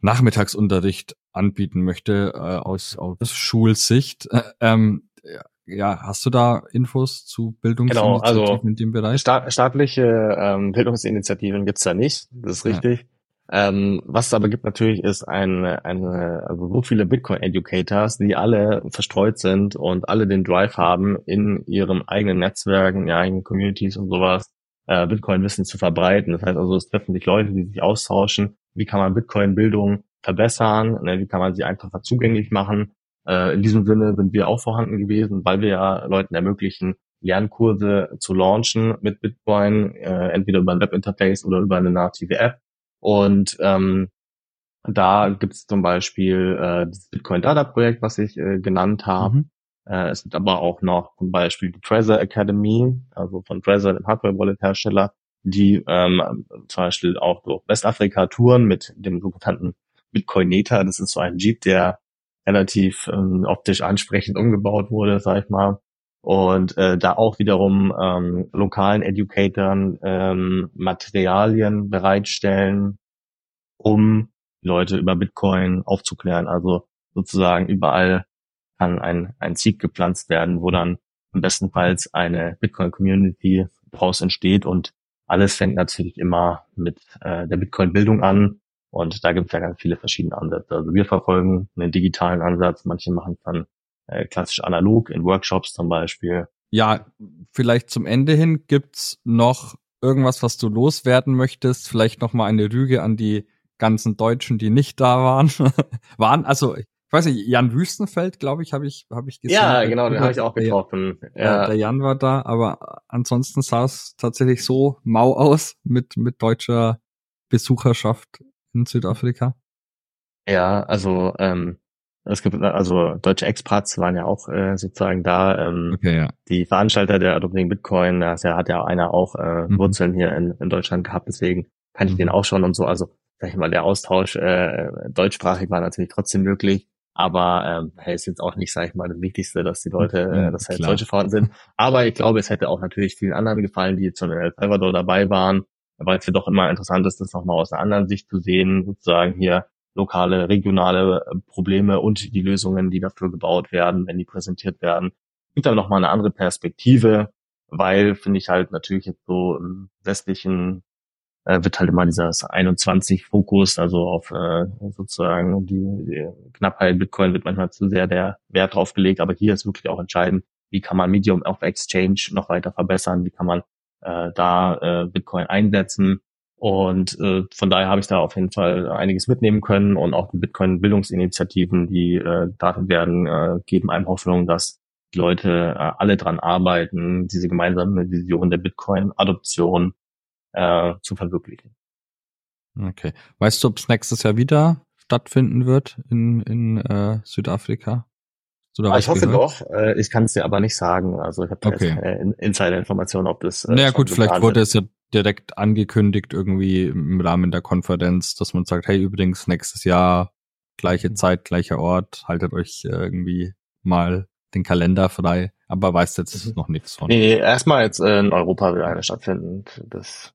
Nachmittagsunterricht anbieten möchte äh, aus, aus Schulsicht. Äh, ähm, ja, hast du da Infos zu Bildungsinitiativen genau, also in dem Bereich? Sta staatliche ähm, Bildungsinitiativen gibt's da nicht, das ist richtig. Ja. Ähm, was es aber gibt natürlich ist eine, eine, also so viele Bitcoin-Educators, die alle verstreut sind und alle den Drive haben, in ihrem eigenen Netzwerken, in ihren eigenen Communities und sowas, äh, Bitcoin-Wissen zu verbreiten. Das heißt also, es treffen sich Leute, die sich austauschen. Wie kann man Bitcoin-Bildung verbessern? Ne? Wie kann man sie einfacher zugänglich machen? Äh, in diesem Sinne sind wir auch vorhanden gewesen, weil wir ja Leuten ermöglichen, Lernkurse zu launchen mit Bitcoin, äh, entweder über ein Webinterface oder über eine native App und ähm, da gibt es zum Beispiel äh, das Bitcoin Data Projekt, was ich äh, genannt habe. Mhm. Äh, es gibt aber auch noch zum Beispiel die Trezor Academy, also von Trezor, dem Hardware-Wallet-Hersteller, die ähm, zum Beispiel auch durch Westafrika touren mit dem sogenannten Bitcoinator. Das ist so ein Jeep, der relativ ähm, optisch ansprechend umgebaut wurde, sag ich mal. Und äh, da auch wiederum ähm, lokalen Educatoren ähm, Materialien bereitstellen um Leute über Bitcoin aufzuklären. Also sozusagen überall kann ein, ein Seed gepflanzt werden, wo dann im bestenfalls eine Bitcoin-Community daraus entsteht. Und alles fängt natürlich immer mit äh, der Bitcoin-Bildung an und da gibt es ja ganz viele verschiedene Ansätze. Also wir verfolgen einen digitalen Ansatz, manche machen es dann äh, klassisch analog in Workshops zum Beispiel. Ja, vielleicht zum Ende hin gibt's noch irgendwas, was du loswerden möchtest. Vielleicht noch mal eine Rüge an die ganzen Deutschen, die nicht da waren. waren also ich weiß nicht, Jan Wüstenfeld, glaube ich, habe ich habe ich gesehen. Ja, genau, den habe ich auch getroffen. Der, ja. der Jan war da, aber ansonsten sah es tatsächlich so mau aus mit mit deutscher Besucherschaft in Südafrika. Ja, also ähm, es gibt also deutsche Expats waren ja auch äh, sozusagen da. Ähm, okay, ja. Die Veranstalter der Adopting Bitcoin, da hat ja einer auch äh, mhm. Wurzeln hier in, in Deutschland gehabt, deswegen kann ich mhm. den auch schon und so. Also sag ich mal, der Austausch äh, deutschsprachig war natürlich trotzdem möglich. Aber ähm, hey, ist jetzt auch nicht, sag ich mal, das Wichtigste, dass die Leute, äh, dass halt Deutsche vorhanden sind. Aber ich glaube, es hätte auch natürlich vielen anderen gefallen, die jetzt schon in El Salvador dabei waren, weil es ja doch immer interessant ist, das nochmal aus einer anderen Sicht zu sehen, sozusagen hier lokale, regionale äh, Probleme und die Lösungen, die dafür gebaut werden, wenn die präsentiert werden. Gibt dann nochmal eine andere Perspektive, weil, finde ich halt natürlich jetzt so im westlichen äh, wird halt immer dieser 21 Fokus, also auf äh, sozusagen die, die Knappheit Bitcoin wird manchmal zu sehr der Wert drauf gelegt, aber hier ist wirklich auch entscheidend, wie kann man Medium of Exchange noch weiter verbessern, wie kann man äh, da äh, Bitcoin einsetzen. Und äh, von daher habe ich da auf jeden Fall einiges mitnehmen können und auch die Bitcoin-Bildungsinitiativen, die äh, gestartet werden, äh, geben einem Hoffnung, dass die Leute äh, alle dran arbeiten, diese gemeinsame Vision der Bitcoin-Adoption äh, zu verwirklichen. Okay. Weißt du, ob es nächstes Jahr wieder stattfinden wird in, in äh, Südafrika? Ah, ich hoffe gehört? doch. Äh, ich kann es dir aber nicht sagen. Also ich habe da okay. jetzt keine Insider-Informationen, ob das. Äh, naja gut, vielleicht wurde es ja direkt angekündigt irgendwie im Rahmen der Konferenz, dass man sagt, hey übrigens nächstes Jahr gleiche mhm. Zeit, gleicher Ort, haltet euch äh, irgendwie mal den Kalender frei. Aber weißt jetzt mhm. noch nichts von. Nee, nee erstmal jetzt äh, in Europa will eine stattfinden. Das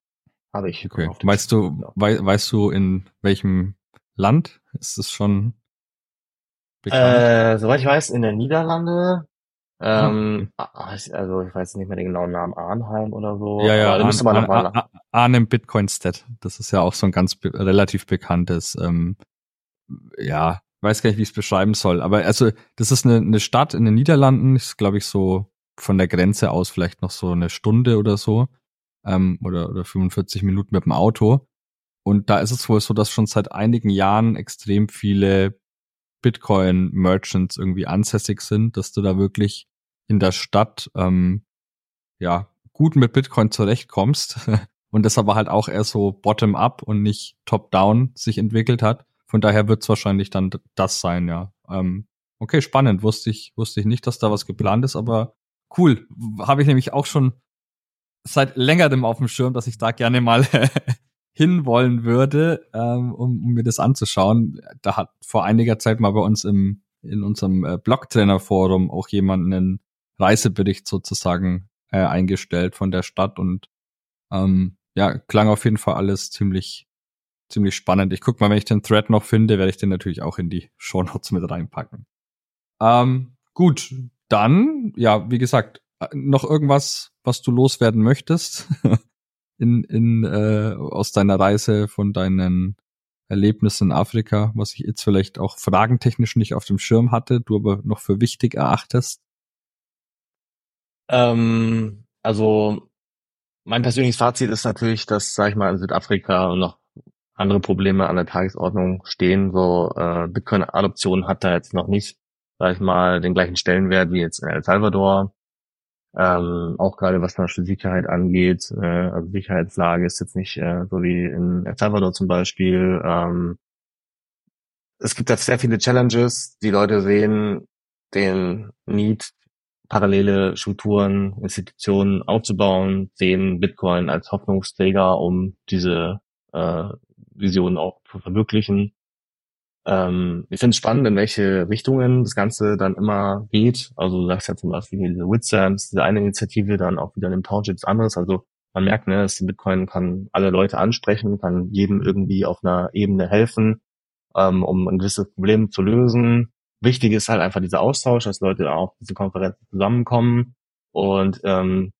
habe ich. Okay. Weißt du, wei weißt du, in welchem Land ist es schon bekannt? Äh, soweit ich weiß, in der Niederlande. Ähm, hm. also ich weiß nicht mehr den genauen Namen, Arnheim oder so. Ja, ja, Arn, müsste man noch mal Ar Arnhem Bitcoinstead. Das ist ja auch so ein ganz be relativ bekanntes, ähm, ja, weiß gar nicht, wie ich es beschreiben soll. Aber also, das ist eine, eine Stadt in den Niederlanden, ist, glaube ich, so von der Grenze aus vielleicht noch so eine Stunde oder so ähm, oder, oder 45 Minuten mit dem Auto. Und da ist es wohl so, dass schon seit einigen Jahren extrem viele Bitcoin-Merchants irgendwie ansässig sind, dass du da wirklich in der Stadt ähm, ja gut mit Bitcoin zurechtkommst und das aber halt auch eher so bottom-up und nicht top-down sich entwickelt hat. Von daher wird es wahrscheinlich dann das sein, ja. Ähm, okay, spannend. Wusste ich, wusste ich nicht, dass da was geplant ist, aber cool. Habe ich nämlich auch schon seit längerem auf dem Schirm, dass ich da gerne mal hinwollen würde, ähm, um, um mir das anzuschauen. Da hat vor einiger Zeit mal bei uns im in unserem äh, Blogtrainer-Forum auch jemand einen Reisebericht sozusagen äh, eingestellt von der Stadt und ähm, ja, klang auf jeden Fall alles ziemlich ziemlich spannend. Ich guck mal, wenn ich den Thread noch finde, werde ich den natürlich auch in die Show Notes mit reinpacken. Ähm, gut, dann, ja, wie gesagt, noch irgendwas, was du loswerden möchtest in, in, äh, aus deiner Reise von deinen Erlebnissen in Afrika, was ich jetzt vielleicht auch fragentechnisch nicht auf dem Schirm hatte, du aber noch für wichtig erachtest? Ähm, also mein persönliches Fazit ist natürlich, dass, sag ich mal, in Südafrika noch andere Probleme an der Tagesordnung stehen. So äh, Bitcoin-Adoption hat da jetzt noch nicht, sag ich mal, den gleichen Stellenwert wie jetzt in El Salvador. Ähm, auch gerade was zum Beispiel Sicherheit angeht, äh, also Sicherheitslage ist jetzt nicht äh, so wie in El Salvador zum Beispiel. Ähm, es gibt da sehr viele Challenges. Die Leute sehen den Need, parallele Strukturen, Institutionen aufzubauen, sehen Bitcoin als Hoffnungsträger, um diese äh, Vision auch zu verwirklichen. Ähm, ich finde es spannend, in welche Richtungen das Ganze dann immer geht. Also du sagst ja zum Beispiel diese Witsams, diese eine Initiative, dann auch wieder in dem Township anderes. Also man merkt, ne, dass Bitcoin kann alle Leute ansprechen, kann jedem irgendwie auf einer Ebene helfen, ähm, um ein gewisses Problem zu lösen. Wichtig ist halt einfach dieser Austausch, dass Leute auch diese Konferenzen zusammenkommen und ähm,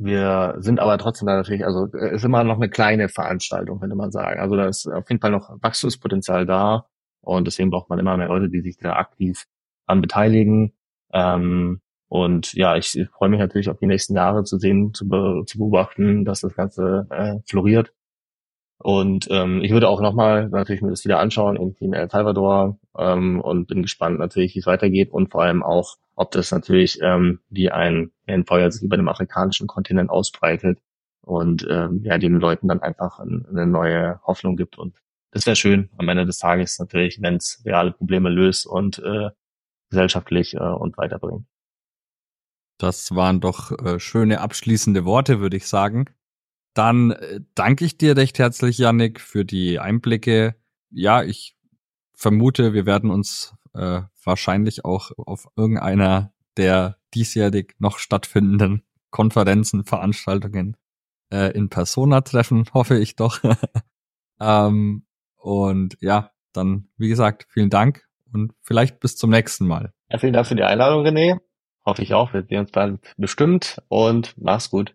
wir sind aber trotzdem da natürlich, also ist immer noch eine kleine Veranstaltung, könnte man sagen. Also da ist auf jeden Fall noch Wachstumspotenzial da und deswegen braucht man immer mehr Leute, die sich da aktiv an beteiligen. Ähm, und ja, ich, freue mich natürlich auf die nächsten Jahre zu sehen, zu, be zu beobachten, dass das Ganze äh, floriert. Und ähm, ich würde auch nochmal natürlich mir das wieder anschauen, irgendwie in El Salvador ähm, und bin gespannt natürlich, wie es weitergeht und vor allem auch, ob das natürlich ähm, wie ein, ein Feuer sich über dem afrikanischen Kontinent ausbreitet und ähm, ja, den Leuten dann einfach eine neue Hoffnung gibt. Und das wäre schön am Ende des Tages natürlich, wenn es reale Probleme löst und äh, gesellschaftlich äh, und weiterbringt. Das waren doch äh, schöne abschließende Worte, würde ich sagen. Dann äh, danke ich dir recht herzlich, Yannick, für die Einblicke. Ja, ich vermute, wir werden uns äh, wahrscheinlich auch auf irgendeiner der diesjährig noch stattfindenden Konferenzen, Veranstaltungen äh, in Persona treffen, hoffe ich doch. ähm, und ja, dann, wie gesagt, vielen Dank und vielleicht bis zum nächsten Mal. Ja, vielen Dank für die Einladung, René. Hoffe ich auch. Wir sehen uns bald bestimmt und mach's gut.